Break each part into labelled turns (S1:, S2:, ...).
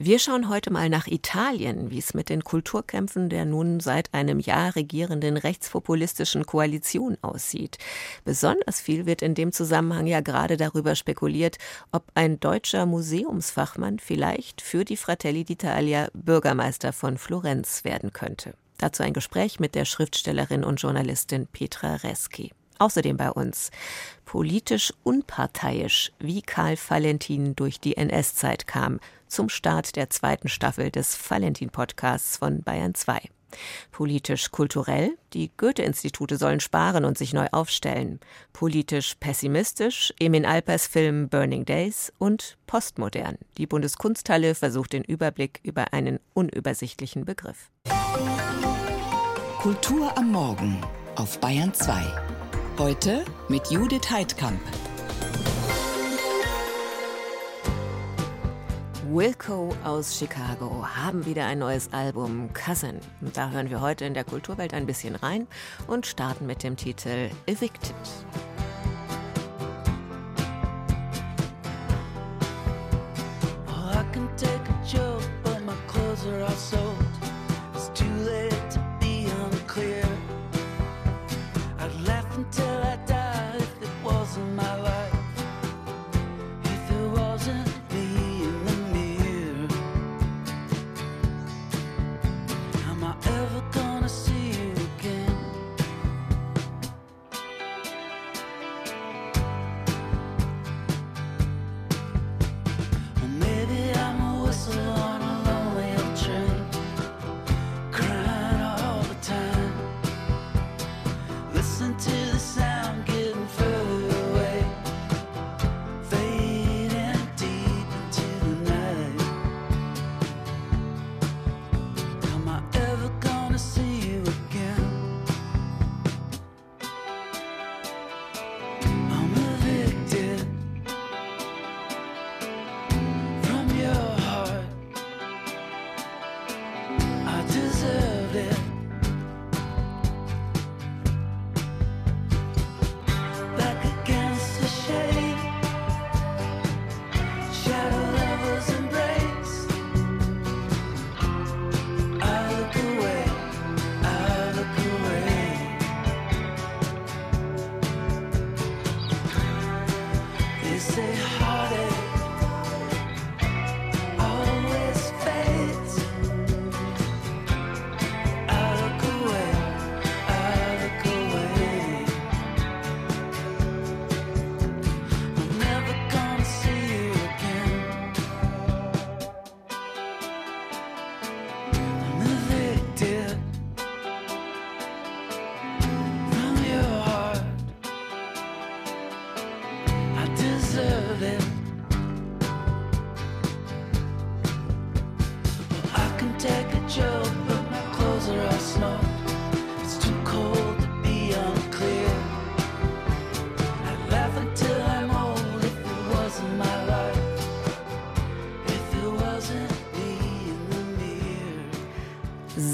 S1: Wir schauen heute mal nach Italien, wie es mit den Kulturkämpfen der nun seit einem Jahr regierenden rechtspopulistischen Koalition aussieht. Besonders viel wird in dem Zusammenhang ja gerade darüber spekuliert, ob ein deutscher Museumsfachmann vielleicht für die Fratelli d'Italia Bürgermeister von Florenz werden könnte. Dazu ein Gespräch mit der Schriftstellerin und Journalistin Petra Reski. Außerdem bei uns politisch unparteiisch, wie Karl Valentin durch die NS-Zeit kam, zum Start der zweiten Staffel des Valentin-Podcasts von Bayern 2. Politisch kulturell, die Goethe-Institute sollen sparen und sich neu aufstellen. Politisch pessimistisch, Emin Alpers Film Burning Days und postmodern. Die Bundeskunsthalle versucht den Überblick über einen unübersichtlichen Begriff.
S2: Kultur am Morgen auf Bayern 2. Heute mit Judith Heidkamp.
S1: Wilco aus Chicago haben wieder ein neues Album, Cousin. Da hören wir heute in der Kulturwelt ein bisschen rein und starten mit dem Titel Evicted.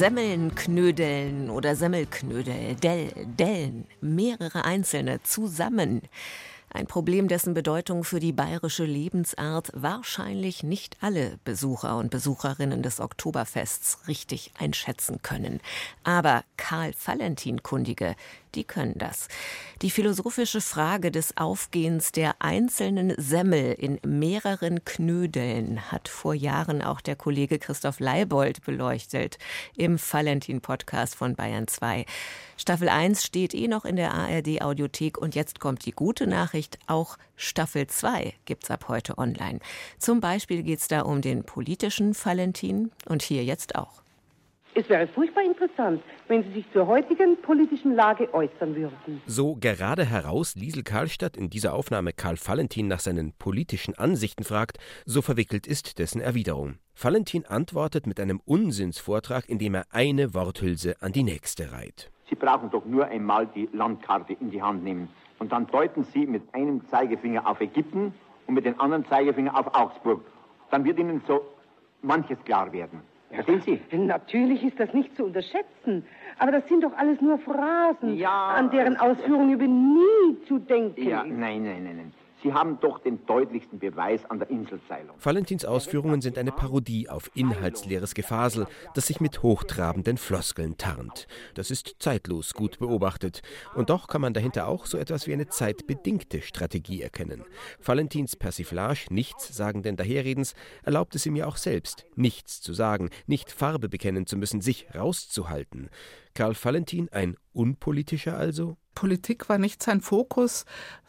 S1: Semmeln knödeln oder Semmelknödel, Dell, Dellen, mehrere einzelne zusammen. Ein Problem, dessen Bedeutung für die bayerische Lebensart wahrscheinlich nicht alle Besucher und Besucherinnen des Oktoberfests richtig einschätzen können. Aber Karl Valentin-Kundige, die können das. Die philosophische Frage des Aufgehens der einzelnen Semmel in mehreren Knödeln hat vor Jahren auch der Kollege Christoph Leibold beleuchtet im Valentin-Podcast von Bayern 2. Staffel 1 steht eh noch in der ARD-Audiothek und jetzt kommt die gute Nachricht, auch Staffel 2 gibt's ab heute online. Zum Beispiel geht's da um den politischen Valentin und hier jetzt auch.
S3: Es wäre furchtbar interessant, wenn Sie sich zur heutigen politischen Lage äußern würden.
S4: So gerade heraus Liesel Karlstadt in dieser Aufnahme Karl Valentin nach seinen politischen Ansichten fragt, so verwickelt ist dessen Erwiderung. Valentin antwortet mit einem Unsinnsvortrag, in dem er eine Worthülse an die nächste reiht.
S5: Sie brauchen doch nur einmal die Landkarte in die Hand nehmen. Und dann deuten Sie mit einem Zeigefinger auf Ägypten und mit dem anderen Zeigefinger auf Augsburg. Dann wird Ihnen so manches klar werden. Verstehen Sie?
S3: Natürlich ist das nicht zu unterschätzen. Aber das sind doch alles nur Phrasen, ja, an deren Ausführung über nie zu denken
S5: ja, Nein, nein, nein, nein. Sie haben doch den deutlichsten Beweis an der Inselseilung.
S4: Valentins Ausführungen sind eine Parodie auf inhaltsleeres Gefasel, das sich mit hochtrabenden Floskeln tarnt. Das ist zeitlos gut beobachtet. Und doch kann man dahinter auch so etwas wie eine zeitbedingte Strategie erkennen. Valentins Persiflage nichtssagenden Daherredens erlaubt es ihm ja auch selbst, nichts zu sagen, nicht Farbe bekennen zu müssen, sich rauszuhalten. Karl Valentin ein unpolitischer also?
S6: Politik war nicht sein Fokus,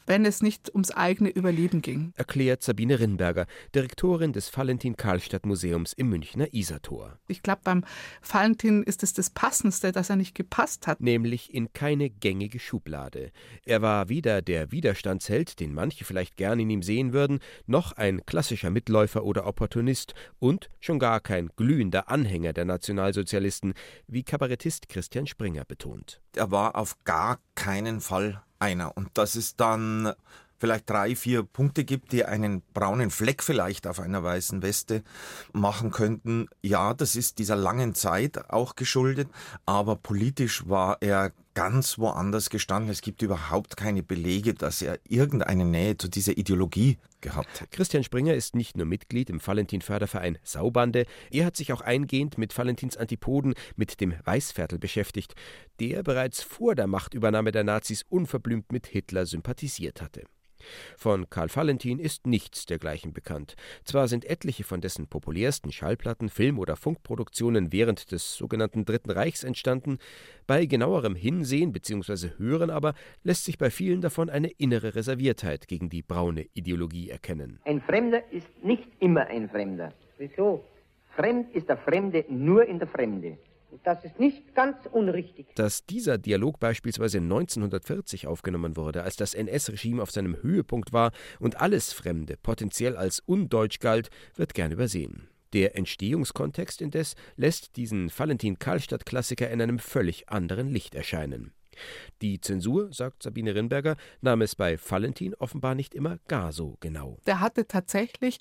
S6: wenn es nicht ums eigene Überleben ging.
S4: Erklärt Sabine Rinnberger, Direktorin des Valentin Karlstadt Museums im Münchner Isartor.
S6: Ich glaube, beim Valentin ist es das Passendste, dass er nicht gepasst hat.
S4: Nämlich in keine gängige Schublade. Er war weder der Widerstandsheld, den manche vielleicht gern in ihm sehen würden, noch ein klassischer Mitläufer oder Opportunist und schon gar kein glühender Anhänger der Nationalsozialisten, wie Kabarettist Christian Springer betont.
S7: Er war auf gar keinen Fall einer. Und dass es dann vielleicht drei, vier Punkte gibt, die einen braunen Fleck vielleicht auf einer weißen Weste machen könnten. Ja, das ist dieser langen Zeit auch geschuldet, aber politisch war er ganz woanders gestanden. Es gibt überhaupt keine Belege, dass er irgendeine Nähe zu dieser Ideologie gehabt hat.
S4: Christian Springer ist nicht nur Mitglied im Valentin-Förderverein Saubande, er hat sich auch eingehend mit Valentins Antipoden, mit dem Weißviertel beschäftigt, der bereits vor der Machtübernahme der Nazis unverblümt mit Hitler sympathisiert hatte. Von Karl Valentin ist nichts dergleichen bekannt. Zwar sind etliche von dessen populärsten Schallplatten, Film- oder Funkproduktionen während des sogenannten Dritten Reichs entstanden, bei genauerem Hinsehen bzw. Hören aber lässt sich bei vielen davon eine innere Reserviertheit gegen die braune Ideologie erkennen.
S8: Ein Fremder ist nicht immer ein Fremder.
S3: Wieso?
S8: Fremd ist der Fremde nur in der Fremde.
S3: Das ist nicht ganz unrichtig.
S4: Dass dieser Dialog beispielsweise 1940 aufgenommen wurde, als das NS-Regime auf seinem Höhepunkt war und alles Fremde potenziell als undeutsch galt, wird gern übersehen. Der Entstehungskontext indes lässt diesen Valentin-Karlstadt-Klassiker in einem völlig anderen Licht erscheinen. Die Zensur, sagt Sabine Rinberger, nahm es bei Valentin offenbar nicht immer gar so genau.
S6: Der hatte tatsächlich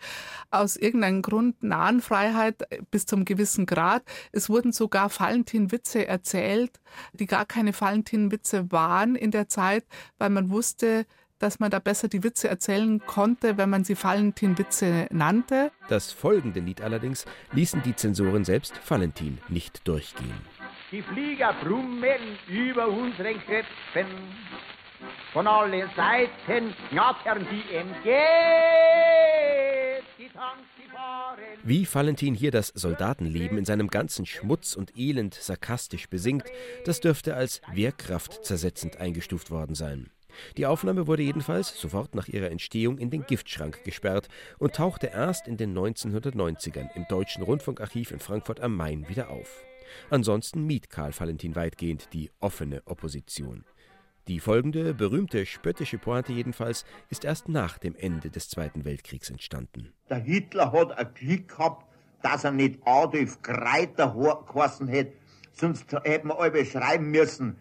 S6: aus irgendeinem Grund Nahenfreiheit bis zum gewissen Grad. Es wurden sogar Valentin-Witze erzählt, die gar keine Valentin-Witze waren in der Zeit, weil man wusste, dass man da besser die Witze erzählen konnte, wenn man sie Valentin-Witze nannte.
S4: Das folgende Lied allerdings ließen die Zensoren selbst Valentin nicht durchgehen.
S9: Die Flieger brummen über unseren Köpfen. Von allen Seiten knattern. Die fahren.
S4: Wie Valentin hier das Soldatenleben in seinem ganzen Schmutz und Elend sarkastisch besingt, das dürfte als wehrkraftzersetzend eingestuft worden sein. Die Aufnahme wurde jedenfalls sofort nach ihrer Entstehung in den Giftschrank gesperrt und tauchte erst in den 1990ern im Deutschen Rundfunkarchiv in Frankfurt am Main wieder auf. Ansonsten mied Karl Valentin weitgehend die offene Opposition. Die folgende berühmte spöttische Pointe jedenfalls ist erst nach dem Ende des Zweiten Weltkriegs entstanden.
S10: Der Hitler hat ein Glück gehabt, dass er nicht Adolf Greiter geheißen hätte, sonst hätten wir alle schreiben müssen,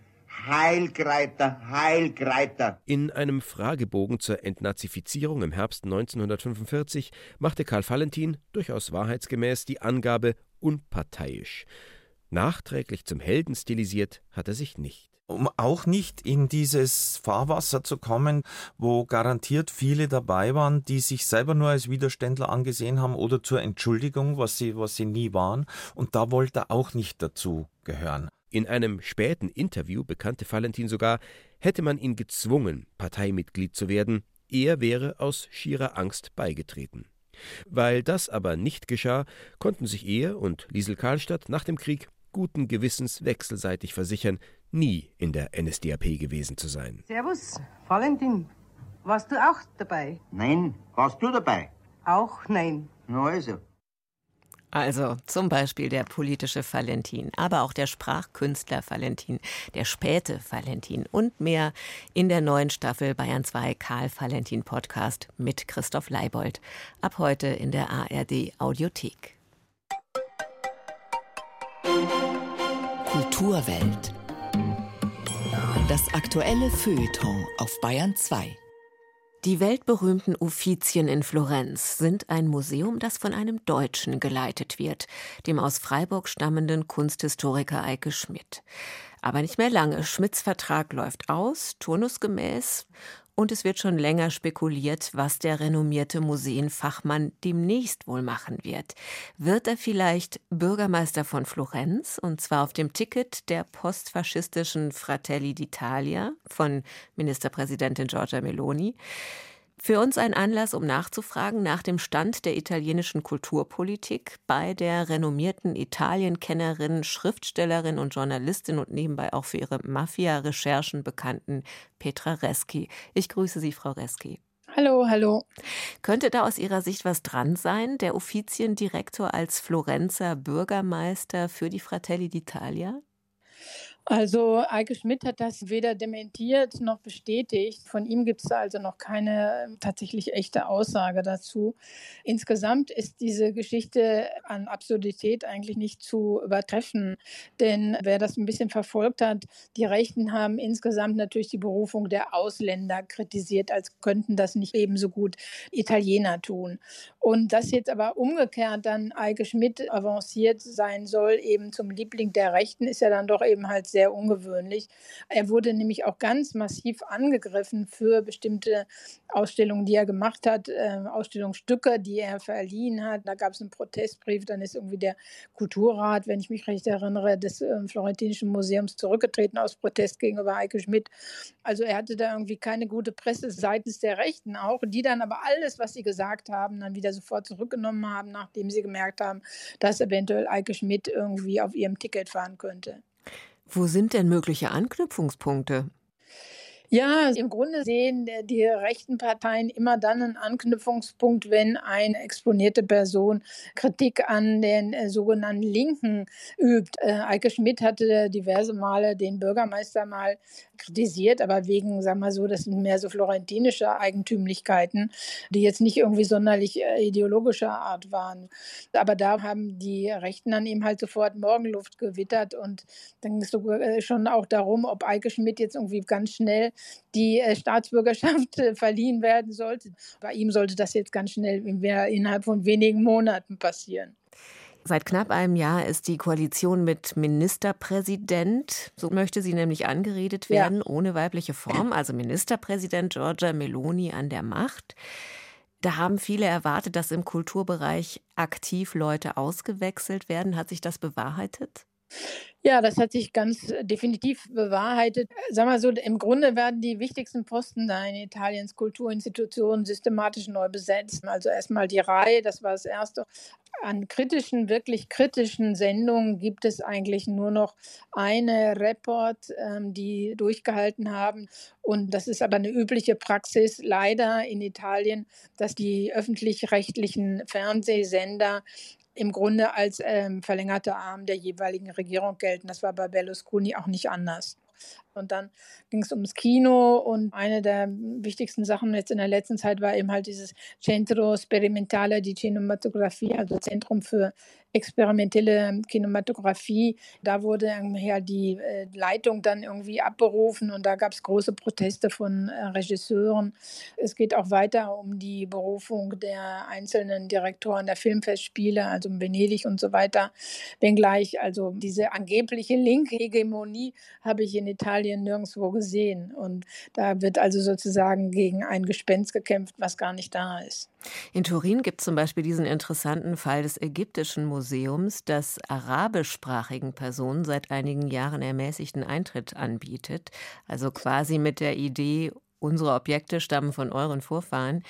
S10: Heilgreiter, Heilgreiter.
S4: In einem Fragebogen zur Entnazifizierung im Herbst 1945 machte Karl Valentin durchaus wahrheitsgemäß die Angabe unparteiisch. Nachträglich zum Helden stilisiert hat er sich nicht.
S7: Um auch nicht in dieses Fahrwasser zu kommen, wo garantiert viele dabei waren, die sich selber nur als Widerständler angesehen haben oder zur Entschuldigung, was sie, was sie nie waren. Und da wollte er auch nicht dazu gehören.
S4: In einem späten Interview bekannte Valentin sogar, hätte man ihn gezwungen, Parteimitglied zu werden, er wäre aus schierer Angst beigetreten. Weil das aber nicht geschah, konnten sich er und Liesel Karlstadt nach dem Krieg guten Gewissens wechselseitig versichern, nie in der NSDAP gewesen zu sein.
S3: Servus, Valentin. Warst du auch dabei?
S10: Nein, warst du dabei?
S3: Auch nein.
S10: Na also.
S1: Also zum Beispiel der politische Valentin, aber auch der Sprachkünstler Valentin, der späte Valentin und mehr in der neuen Staffel Bayern 2 Karl Valentin Podcast mit Christoph Leibold. Ab heute in der ARD Audiothek.
S2: Kulturwelt. Das aktuelle Feuilleton auf Bayern 2.
S1: Die weltberühmten Uffizien in Florenz sind ein Museum, das von einem Deutschen geleitet wird, dem aus Freiburg stammenden Kunsthistoriker Eike Schmidt. Aber nicht mehr lange. Schmidts Vertrag läuft aus, turnusgemäß. Und es wird schon länger spekuliert, was der renommierte Museenfachmann demnächst wohl machen wird. Wird er vielleicht Bürgermeister von Florenz, und zwar auf dem Ticket der postfaschistischen Fratelli d'Italia von Ministerpräsidentin Giorgia Meloni? Für uns ein Anlass, um nachzufragen nach dem Stand der italienischen Kulturpolitik bei der renommierten Italienkennerin, Schriftstellerin und Journalistin und nebenbei auch für ihre Mafia-Recherchen bekannten Petra Reski. Ich grüße Sie, Frau Reski.
S11: Hallo, hallo.
S1: Könnte da aus Ihrer Sicht was dran sein, der Offiziendirektor als Florenzer Bürgermeister für die Fratelli d'Italia?
S11: Also Eike Schmidt hat das weder dementiert noch bestätigt. Von ihm gibt es also noch keine ähm, tatsächlich echte Aussage dazu. Insgesamt ist diese Geschichte an Absurdität eigentlich nicht zu übertreffen. Denn wer das ein bisschen verfolgt hat, die Rechten haben insgesamt natürlich die Berufung der Ausländer kritisiert, als könnten das nicht ebenso gut Italiener tun. Und dass jetzt aber umgekehrt dann Eike Schmidt avanciert sein soll, eben zum Liebling der Rechten, ist ja dann doch eben halt sehr ungewöhnlich. Er wurde nämlich auch ganz massiv angegriffen für bestimmte Ausstellungen, die er gemacht hat, äh, Ausstellungsstücke, die er verliehen hat. Da gab es einen Protestbrief, dann ist irgendwie der Kulturrat, wenn ich mich recht erinnere, des äh, Florentinischen Museums zurückgetreten aus Protest gegenüber Eike Schmidt. Also er hatte da irgendwie keine gute Presse seitens der Rechten auch, die dann aber alles, was sie gesagt haben, dann wieder sofort zurückgenommen haben, nachdem sie gemerkt haben, dass eventuell Eike Schmidt irgendwie auf ihrem Ticket fahren könnte.
S1: Wo sind denn mögliche Anknüpfungspunkte?
S11: Ja, im Grunde sehen die rechten Parteien immer dann einen Anknüpfungspunkt, wenn eine exponierte Person Kritik an den äh, sogenannten Linken übt. Äh, Eike Schmidt hatte diverse Male den Bürgermeister mal kritisiert, aber wegen, sagen wir so, das sind mehr so florentinische Eigentümlichkeiten, die jetzt nicht irgendwie sonderlich äh, ideologischer Art waren. Aber da haben die Rechten dann eben halt sofort Morgenluft gewittert und dann ging es sogar schon auch darum, ob Eike Schmidt jetzt irgendwie ganz schnell die äh, Staatsbürgerschaft äh, verliehen werden sollte. Bei ihm sollte das jetzt ganz schnell innerhalb von wenigen Monaten passieren.
S1: Seit knapp einem Jahr ist die Koalition mit Ministerpräsident, so möchte sie nämlich angeredet werden, ja. ohne weibliche Form, also Ministerpräsident Giorgia Meloni an der Macht. Da haben viele erwartet, dass im Kulturbereich aktiv Leute ausgewechselt werden. Hat sich das bewahrheitet?
S11: Ja, das hat sich ganz äh, definitiv bewahrheitet. Sag mal so, im Grunde werden die wichtigsten Posten da in Italiens Kulturinstitutionen systematisch neu besetzt. Also erstmal die Reihe, das war das erste. An kritischen, wirklich kritischen Sendungen gibt es eigentlich nur noch eine Report, ähm, die durchgehalten haben. Und das ist aber eine übliche Praxis leider in Italien, dass die öffentlich-rechtlichen Fernsehsender im Grunde als ähm, verlängerter Arm der jeweiligen Regierung gelten. Das war bei Berlusconi auch nicht anders. Und dann ging es ums Kino und eine der wichtigsten Sachen jetzt in der letzten Zeit war eben halt dieses Centro Sperimentale di Cinematografie, also Zentrum für experimentelle Kinematografie. Da wurde ja die äh, Leitung dann irgendwie abberufen und da gab es große Proteste von äh, Regisseuren. Es geht auch weiter um die Berufung der einzelnen Direktoren der Filmfestspiele, also in Venedig und so weiter. Wenngleich also diese angebliche linke Hegemonie habe ich in Italien nirgendwo gesehen. Und da wird also sozusagen gegen ein Gespenst gekämpft, was gar nicht da ist.
S1: In Turin gibt es zum Beispiel diesen interessanten Fall des ägyptischen Museums, das arabischsprachigen Personen seit einigen Jahren ermäßigten Eintritt anbietet. Also quasi mit der Idee, unsere Objekte stammen von euren Vorfahren.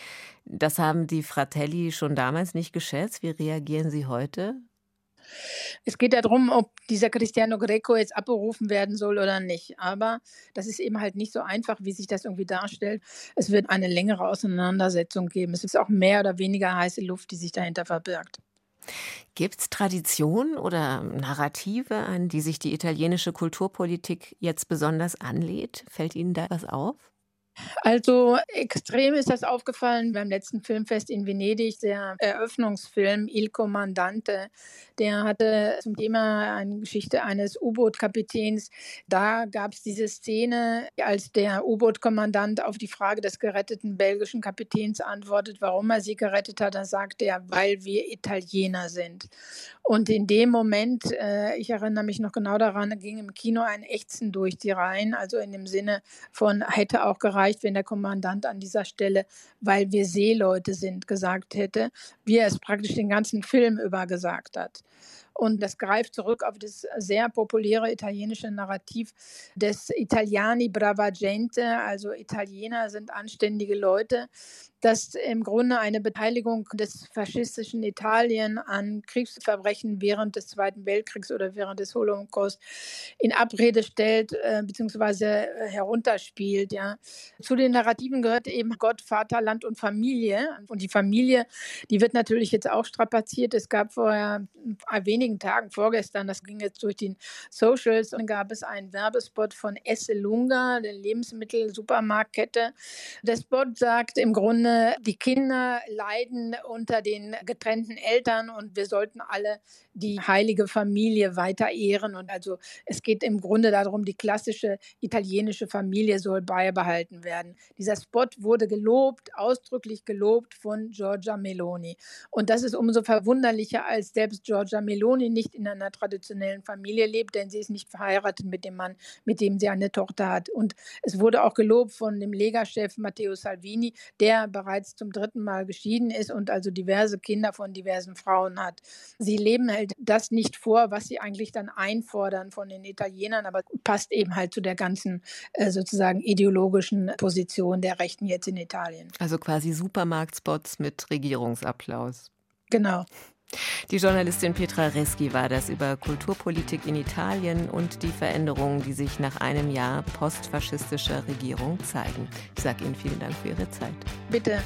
S1: Das haben die Fratelli schon damals nicht geschätzt. Wie reagieren Sie heute?
S11: Es geht darum, ob dieser Cristiano Greco jetzt abberufen werden soll oder nicht. Aber das ist eben halt nicht so einfach, wie sich das irgendwie darstellt. Es wird eine längere Auseinandersetzung geben. Es ist auch mehr oder weniger heiße Luft, die sich dahinter verbirgt.
S1: Gibt es Traditionen oder Narrative, an die sich die italienische Kulturpolitik jetzt besonders anlädt? Fällt Ihnen da was auf?
S11: Also extrem ist das aufgefallen beim letzten Filmfest in Venedig, der Eröffnungsfilm Il Comandante. Der hatte zum Thema eine Geschichte eines U-Boot-Kapitäns. Da gab es diese Szene, als der U-Boot-Kommandant auf die Frage des geretteten belgischen Kapitäns antwortet, warum er sie gerettet hat. Da sagt er, weil wir Italiener sind. Und in dem Moment, äh, ich erinnere mich noch genau daran, ging im Kino ein Ächzen durch die Reihen, also in dem Sinne von hätte auch gereicht gereicht, wenn der Kommandant an dieser Stelle, weil wir Seeleute sind, gesagt hätte, wie er es praktisch den ganzen Film über gesagt hat. Und das greift zurück auf das sehr populäre italienische Narrativ des Italiani brava gente, also Italiener sind anständige Leute dass im Grunde eine Beteiligung des faschistischen Italien an Kriegsverbrechen während des Zweiten Weltkriegs oder während des Holocaust in Abrede stellt äh, bzw. Äh, herunterspielt. Ja. Zu den Narrativen gehört eben Gott, Vater, Land und Familie. Und die Familie, die wird natürlich jetzt auch strapaziert. Es gab vor wenigen Tagen, vorgestern, das ging jetzt durch die Socials, und gab es einen Werbespot von Esselunga, der Lebensmittel-Supermarktkette. Der Spot sagt im Grunde, die Kinder leiden unter den getrennten Eltern und wir sollten alle die heilige Familie weiter ehren. Und also es geht im Grunde darum, die klassische italienische Familie soll beibehalten werden. Dieser Spot wurde gelobt, ausdrücklich gelobt von Giorgia Meloni. Und das ist umso verwunderlicher, als selbst Giorgia Meloni nicht in einer traditionellen Familie lebt, denn sie ist nicht verheiratet mit dem Mann, mit dem sie eine Tochter hat. Und es wurde auch gelobt von dem Lega-Chef Matteo Salvini, der bereits zum dritten Mal geschieden ist und also diverse Kinder von diversen Frauen hat. Sie leben halt das nicht vor, was sie eigentlich dann einfordern von den Italienern, aber passt eben halt zu der ganzen äh, sozusagen ideologischen Position der Rechten jetzt in Italien.
S1: Also quasi Supermarktspots mit Regierungsapplaus.
S11: Genau.
S1: Die Journalistin Petra Reski war das über Kulturpolitik in Italien und die Veränderungen, die sich nach einem Jahr postfaschistischer Regierung zeigen. Ich sage Ihnen vielen Dank für Ihre Zeit.
S11: Bitte.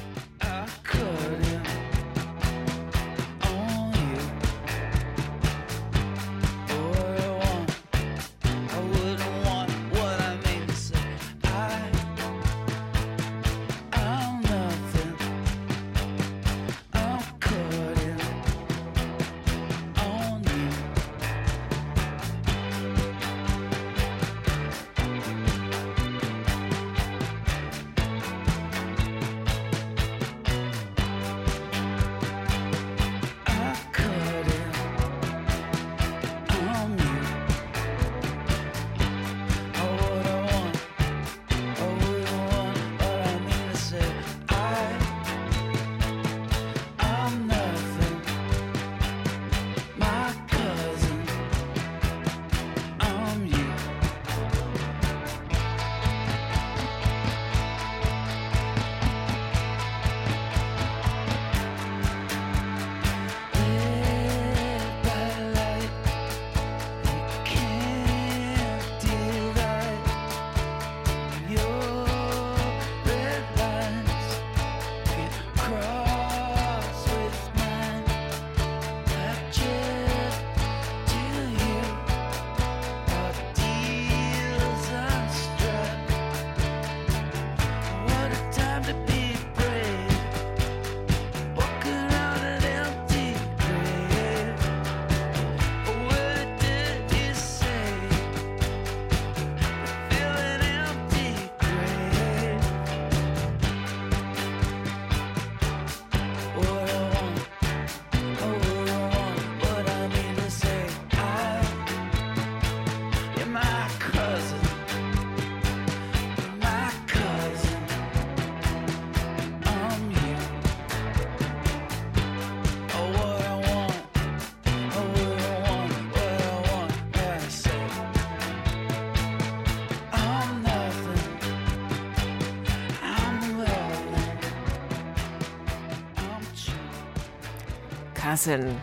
S1: Cousin.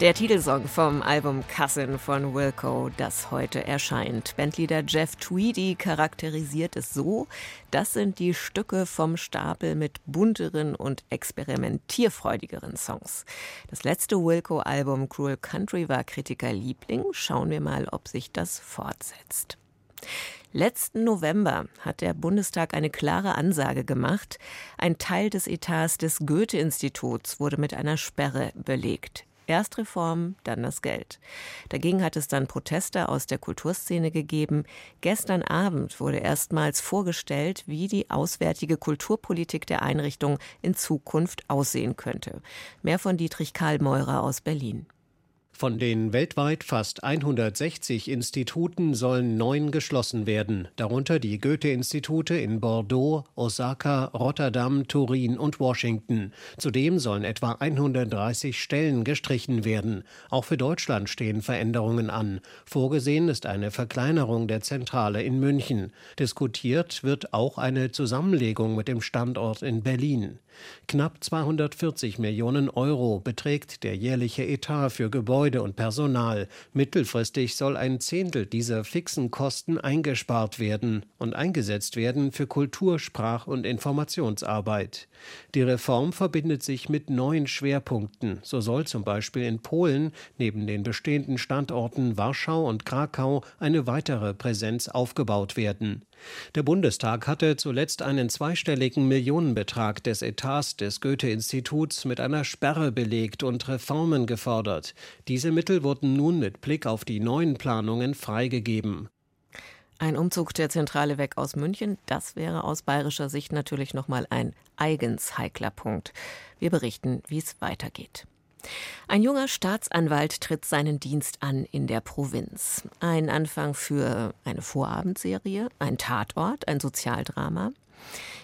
S1: Der Titelsong vom Album Cousin von Wilco, das heute erscheint. Bandleader Jeff Tweedy charakterisiert es so, das sind die Stücke vom Stapel mit bunteren und experimentierfreudigeren Songs. Das letzte Wilco-Album Cruel Country war Kritikerliebling. Schauen wir mal, ob sich das fortsetzt. Letzten November hat der Bundestag eine klare Ansage gemacht. Ein Teil des Etats des Goethe-Instituts wurde mit einer Sperre belegt. Erst Reform, dann das Geld. Dagegen hat es dann Proteste aus der Kulturszene gegeben. Gestern Abend wurde erstmals vorgestellt, wie die auswärtige Kulturpolitik der Einrichtung in Zukunft aussehen könnte. Mehr von Dietrich Karl Meurer aus Berlin.
S12: Von den weltweit fast 160 Instituten sollen neun geschlossen werden, darunter die Goethe-Institute in Bordeaux, Osaka, Rotterdam, Turin und Washington. Zudem sollen etwa 130 Stellen gestrichen werden. Auch für Deutschland stehen Veränderungen an. Vorgesehen ist eine Verkleinerung der Zentrale in München. Diskutiert wird auch eine Zusammenlegung mit dem Standort in Berlin. Knapp 240 Millionen Euro beträgt der jährliche Etat für Gebäude und Personal. Mittelfristig soll ein Zehntel dieser fixen Kosten eingespart werden und eingesetzt werden für Kultur-, Sprach- und Informationsarbeit. Die Reform verbindet sich mit neuen Schwerpunkten. So soll zum Beispiel in Polen neben den bestehenden Standorten Warschau und Krakau eine weitere Präsenz aufgebaut werden. Der Bundestag hatte zuletzt einen zweistelligen Millionenbetrag des Etats des Goethe-Instituts mit einer Sperre belegt und Reformen gefordert. Diese Mittel wurden nun mit Blick auf die neuen Planungen freigegeben.
S1: Ein Umzug der Zentrale weg aus München, das wäre aus bayerischer Sicht natürlich nochmal ein eigens heikler Punkt. Wir berichten, wie es weitergeht. Ein junger Staatsanwalt tritt seinen Dienst an in der Provinz. Ein Anfang für eine Vorabendserie, ein Tatort, ein Sozialdrama.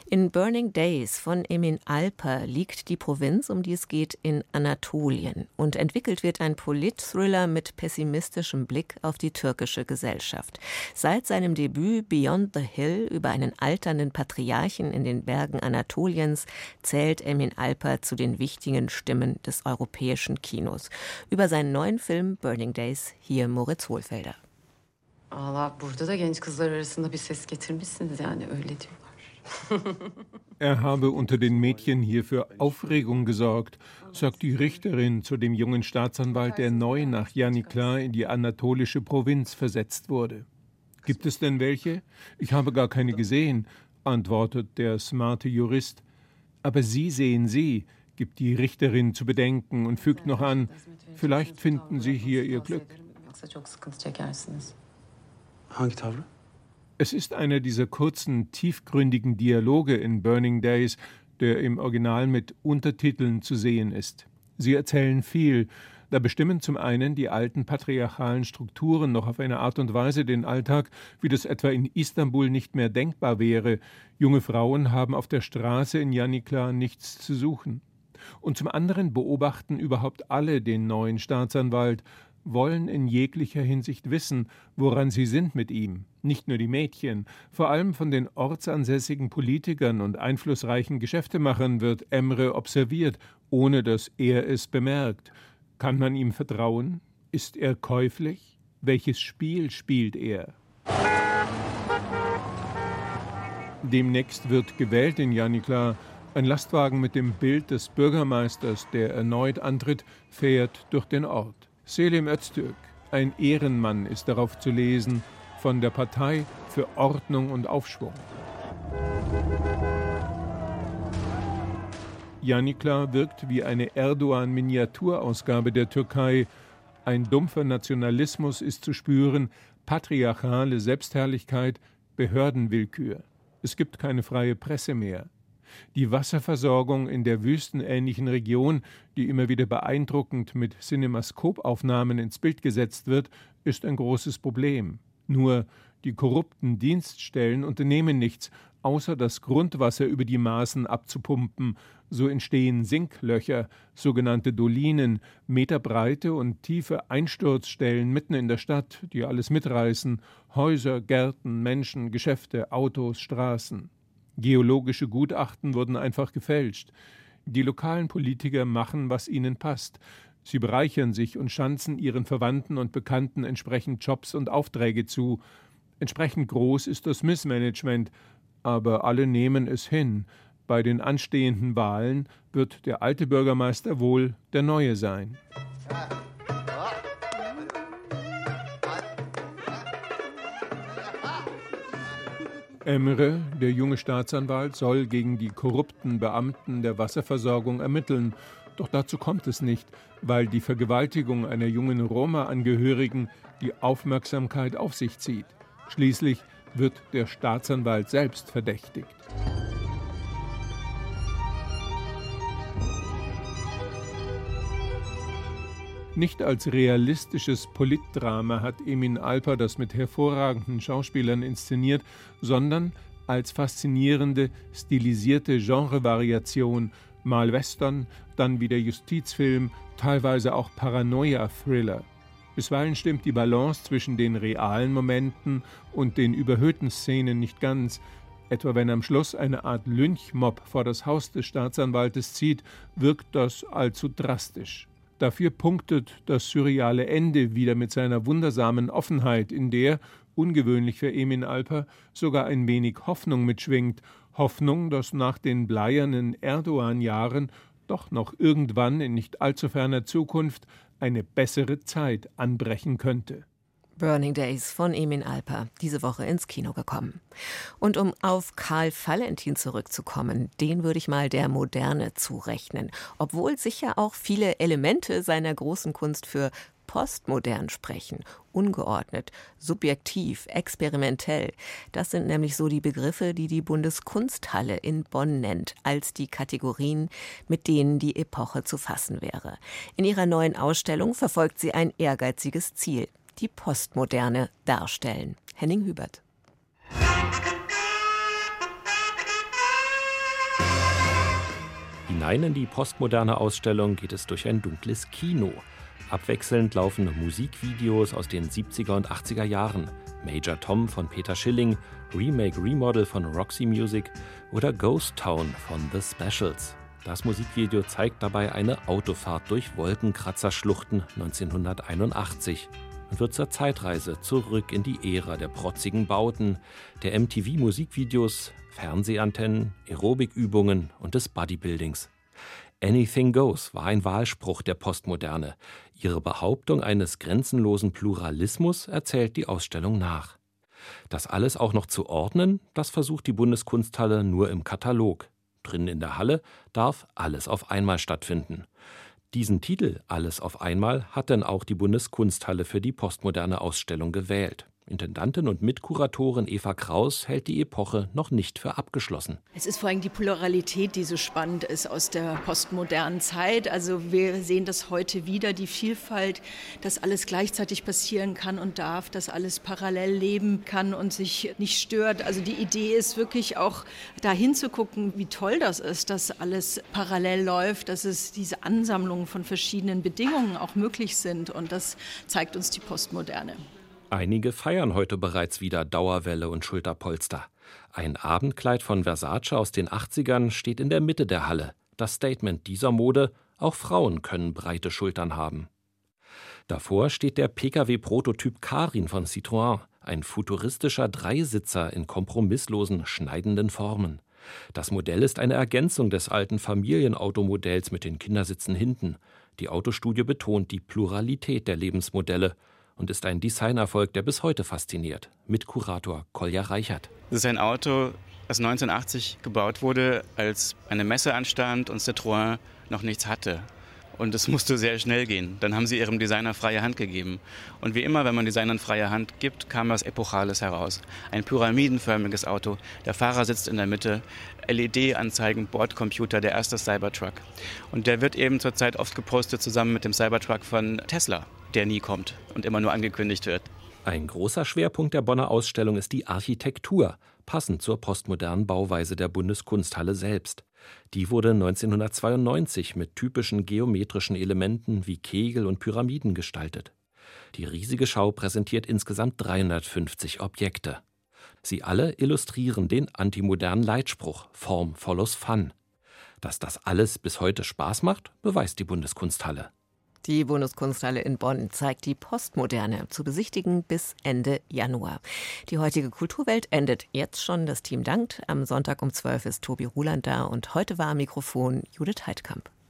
S1: In Burning Days von Emin Alper liegt die Provinz, um die es geht, in Anatolien und entwickelt wird ein Polit-Thriller mit pessimistischem Blick auf die türkische Gesellschaft. Seit seinem Debüt Beyond the Hill über einen alternden Patriarchen in den Bergen Anatoliens zählt Emin Alper zu den wichtigen Stimmen des europäischen Kinos. Über seinen neuen Film Burning Days hier Moritz Hohlfelder.
S13: Valla burada da genç kızlar arasında bir ses getirmişsiniz yani öyle diyorlar.
S14: Er habe unter den Mädchen hier für Aufregung gesorgt, sagt die Richterin zu dem jungen Staatsanwalt, der neu nach Janiklar in die anatolische Provinz versetzt wurde. Gibt es denn welche? Ich habe gar keine gesehen, antwortet der smarte Jurist. Aber Sie sehen sie, gibt die Richterin zu bedenken und fügt noch an, vielleicht finden Sie hier Ihr Glück.
S15: Hangi tavrı?
S14: Es ist einer dieser kurzen, tiefgründigen Dialoge in Burning Days, der im Original mit Untertiteln zu sehen ist. Sie erzählen viel, da bestimmen zum einen die alten patriarchalen Strukturen noch auf eine Art und Weise den Alltag, wie das etwa in Istanbul nicht mehr denkbar wäre. Junge Frauen haben auf der Straße in Janikla nichts zu suchen. Und zum anderen beobachten überhaupt alle den neuen Staatsanwalt, wollen in jeglicher Hinsicht wissen, woran sie sind mit ihm. Nicht nur die Mädchen, vor allem von den ortsansässigen Politikern und einflussreichen Geschäftemachern wird Emre observiert, ohne dass er es bemerkt. Kann man ihm vertrauen? Ist er käuflich? Welches Spiel spielt er? Demnächst wird gewählt in Janikla. Ein Lastwagen mit dem Bild des Bürgermeisters, der erneut antritt, fährt durch den Ort. Selim Öztürk, ein Ehrenmann, ist darauf zu lesen, von der Partei für Ordnung und Aufschwung. Janikla wirkt wie eine Erdogan-Miniaturausgabe der Türkei. Ein dumpfer Nationalismus ist zu spüren, patriarchale Selbstherrlichkeit, Behördenwillkür. Es gibt keine freie Presse mehr. Die Wasserversorgung in der wüstenähnlichen Region, die immer wieder beeindruckend mit Cinemaskopaufnahmen ins Bild gesetzt wird, ist ein großes Problem. Nur die korrupten Dienststellen unternehmen nichts, außer das Grundwasser über die Maßen abzupumpen. So entstehen Sinklöcher, sogenannte Dolinen, meterbreite und tiefe Einsturzstellen mitten in der Stadt, die alles mitreißen Häuser, Gärten, Menschen, Geschäfte, Autos, Straßen. Geologische Gutachten wurden einfach gefälscht. Die lokalen Politiker machen, was ihnen passt. Sie bereichern sich und schanzen ihren Verwandten und Bekannten entsprechend Jobs und Aufträge zu. Entsprechend groß ist das Missmanagement, aber alle nehmen es hin. Bei den anstehenden Wahlen wird der alte Bürgermeister wohl der neue sein. Emre, der junge Staatsanwalt, soll gegen die korrupten Beamten der Wasserversorgung ermitteln. Doch dazu kommt es nicht, weil die Vergewaltigung einer jungen Roma-Angehörigen die Aufmerksamkeit auf sich zieht. Schließlich wird der Staatsanwalt selbst verdächtigt. Nicht als realistisches Politdrama hat Emin Alper das mit hervorragenden Schauspielern inszeniert, sondern als faszinierende, stilisierte Genrevariation, mal Western, dann wieder Justizfilm, teilweise auch Paranoia-Thriller. Bisweilen stimmt die Balance zwischen den realen Momenten und den überhöhten Szenen nicht ganz. Etwa wenn am Schluss eine Art Lynchmob vor das Haus des Staatsanwaltes zieht, wirkt das allzu drastisch. Dafür punktet das surreale Ende wieder mit seiner wundersamen Offenheit, in der, ungewöhnlich für Emin Alper, sogar ein wenig Hoffnung mitschwingt. Hoffnung, dass nach den bleiernen Erdogan-Jahren doch noch irgendwann in nicht allzu ferner Zukunft eine bessere Zeit anbrechen könnte.
S1: Burning Days von Emin Alper, diese Woche ins Kino gekommen. Und um auf Karl Valentin zurückzukommen, den würde ich mal der Moderne zurechnen, obwohl sicher auch viele Elemente seiner großen Kunst für postmodern sprechen, ungeordnet, subjektiv, experimentell. Das sind nämlich so die Begriffe, die die Bundeskunsthalle in Bonn nennt, als die Kategorien, mit denen die Epoche zu fassen wäre. In ihrer neuen Ausstellung verfolgt sie ein ehrgeiziges Ziel, die Postmoderne darstellen. Henning Hubert.
S15: Hinein in die postmoderne Ausstellung geht es durch ein dunkles Kino. Abwechselnd laufen Musikvideos aus den 70er und 80er Jahren. Major Tom von Peter Schilling, Remake Remodel von Roxy Music oder Ghost Town von The Specials. Das Musikvideo zeigt dabei eine Autofahrt durch Wolkenkratzerschluchten 1981 und wird zur Zeitreise zurück in die Ära der protzigen Bauten, der MTV-Musikvideos, Fernsehantennen, Aerobikübungen und des Bodybuildings. Anything Goes war ein Wahlspruch der Postmoderne. Ihre Behauptung eines grenzenlosen Pluralismus erzählt die Ausstellung nach. Das alles auch noch zu ordnen, das versucht die Bundeskunsthalle nur im Katalog. Drinnen in der Halle darf alles auf einmal stattfinden. Diesen Titel Alles auf einmal hat denn auch die Bundeskunsthalle für die postmoderne Ausstellung gewählt. Intendantin und Mitkuratorin Eva Kraus hält die Epoche noch nicht für abgeschlossen.
S16: Es ist vor allem die Pluralität, die so spannend ist aus der postmodernen Zeit. Also wir sehen das heute wieder, die Vielfalt, dass alles gleichzeitig passieren kann und darf, dass alles parallel leben kann und sich nicht stört. Also die Idee ist wirklich auch dahin zu gucken, wie toll das ist, dass alles parallel läuft, dass es diese Ansammlung von verschiedenen Bedingungen auch möglich sind. Und das zeigt uns die Postmoderne.
S15: Einige feiern heute bereits wieder Dauerwelle und Schulterpolster. Ein Abendkleid von Versace aus den 80ern steht in der Mitte der Halle. Das Statement dieser Mode, auch Frauen können breite Schultern haben. Davor steht der Pkw-Prototyp Karin von Citroën, ein futuristischer Dreisitzer in kompromisslosen, schneidenden Formen. Das Modell ist eine Ergänzung des alten Familienautomodells mit den Kindersitzen hinten. Die Autostudie betont die Pluralität der Lebensmodelle und ist ein Designerfolg, der bis heute fasziniert. Mit Kurator Kolja Reichert.
S17: Das ist ein Auto, das 1980 gebaut wurde, als eine Messe anstand und Citroën noch nichts hatte. Und es musste sehr schnell gehen. Dann haben sie ihrem Designer freie Hand gegeben. Und wie immer, wenn man Designern freie Hand gibt, kam was Epochales heraus. Ein pyramidenförmiges Auto. Der Fahrer sitzt in der Mitte. LED-Anzeigen, Bordcomputer, der erste Cybertruck. Und der wird eben zurzeit oft gepostet zusammen mit dem Cybertruck von Tesla der nie kommt und immer nur angekündigt wird.
S15: Ein großer Schwerpunkt der Bonner Ausstellung ist die Architektur, passend zur postmodernen Bauweise der Bundeskunsthalle selbst. Die wurde 1992 mit typischen geometrischen Elementen wie Kegel und Pyramiden gestaltet. Die riesige Schau präsentiert insgesamt 350 Objekte. Sie alle illustrieren den antimodernen Leitspruch Form follows Fun. Dass das alles bis heute Spaß macht, beweist die Bundeskunsthalle.
S1: Die Bundeskunsthalle in Bonn zeigt die Postmoderne zu besichtigen bis Ende Januar. Die heutige Kulturwelt endet jetzt schon. Das Team dankt. Am Sonntag um 12 ist Tobi Ruland da und heute war am Mikrofon Judith Heidkamp.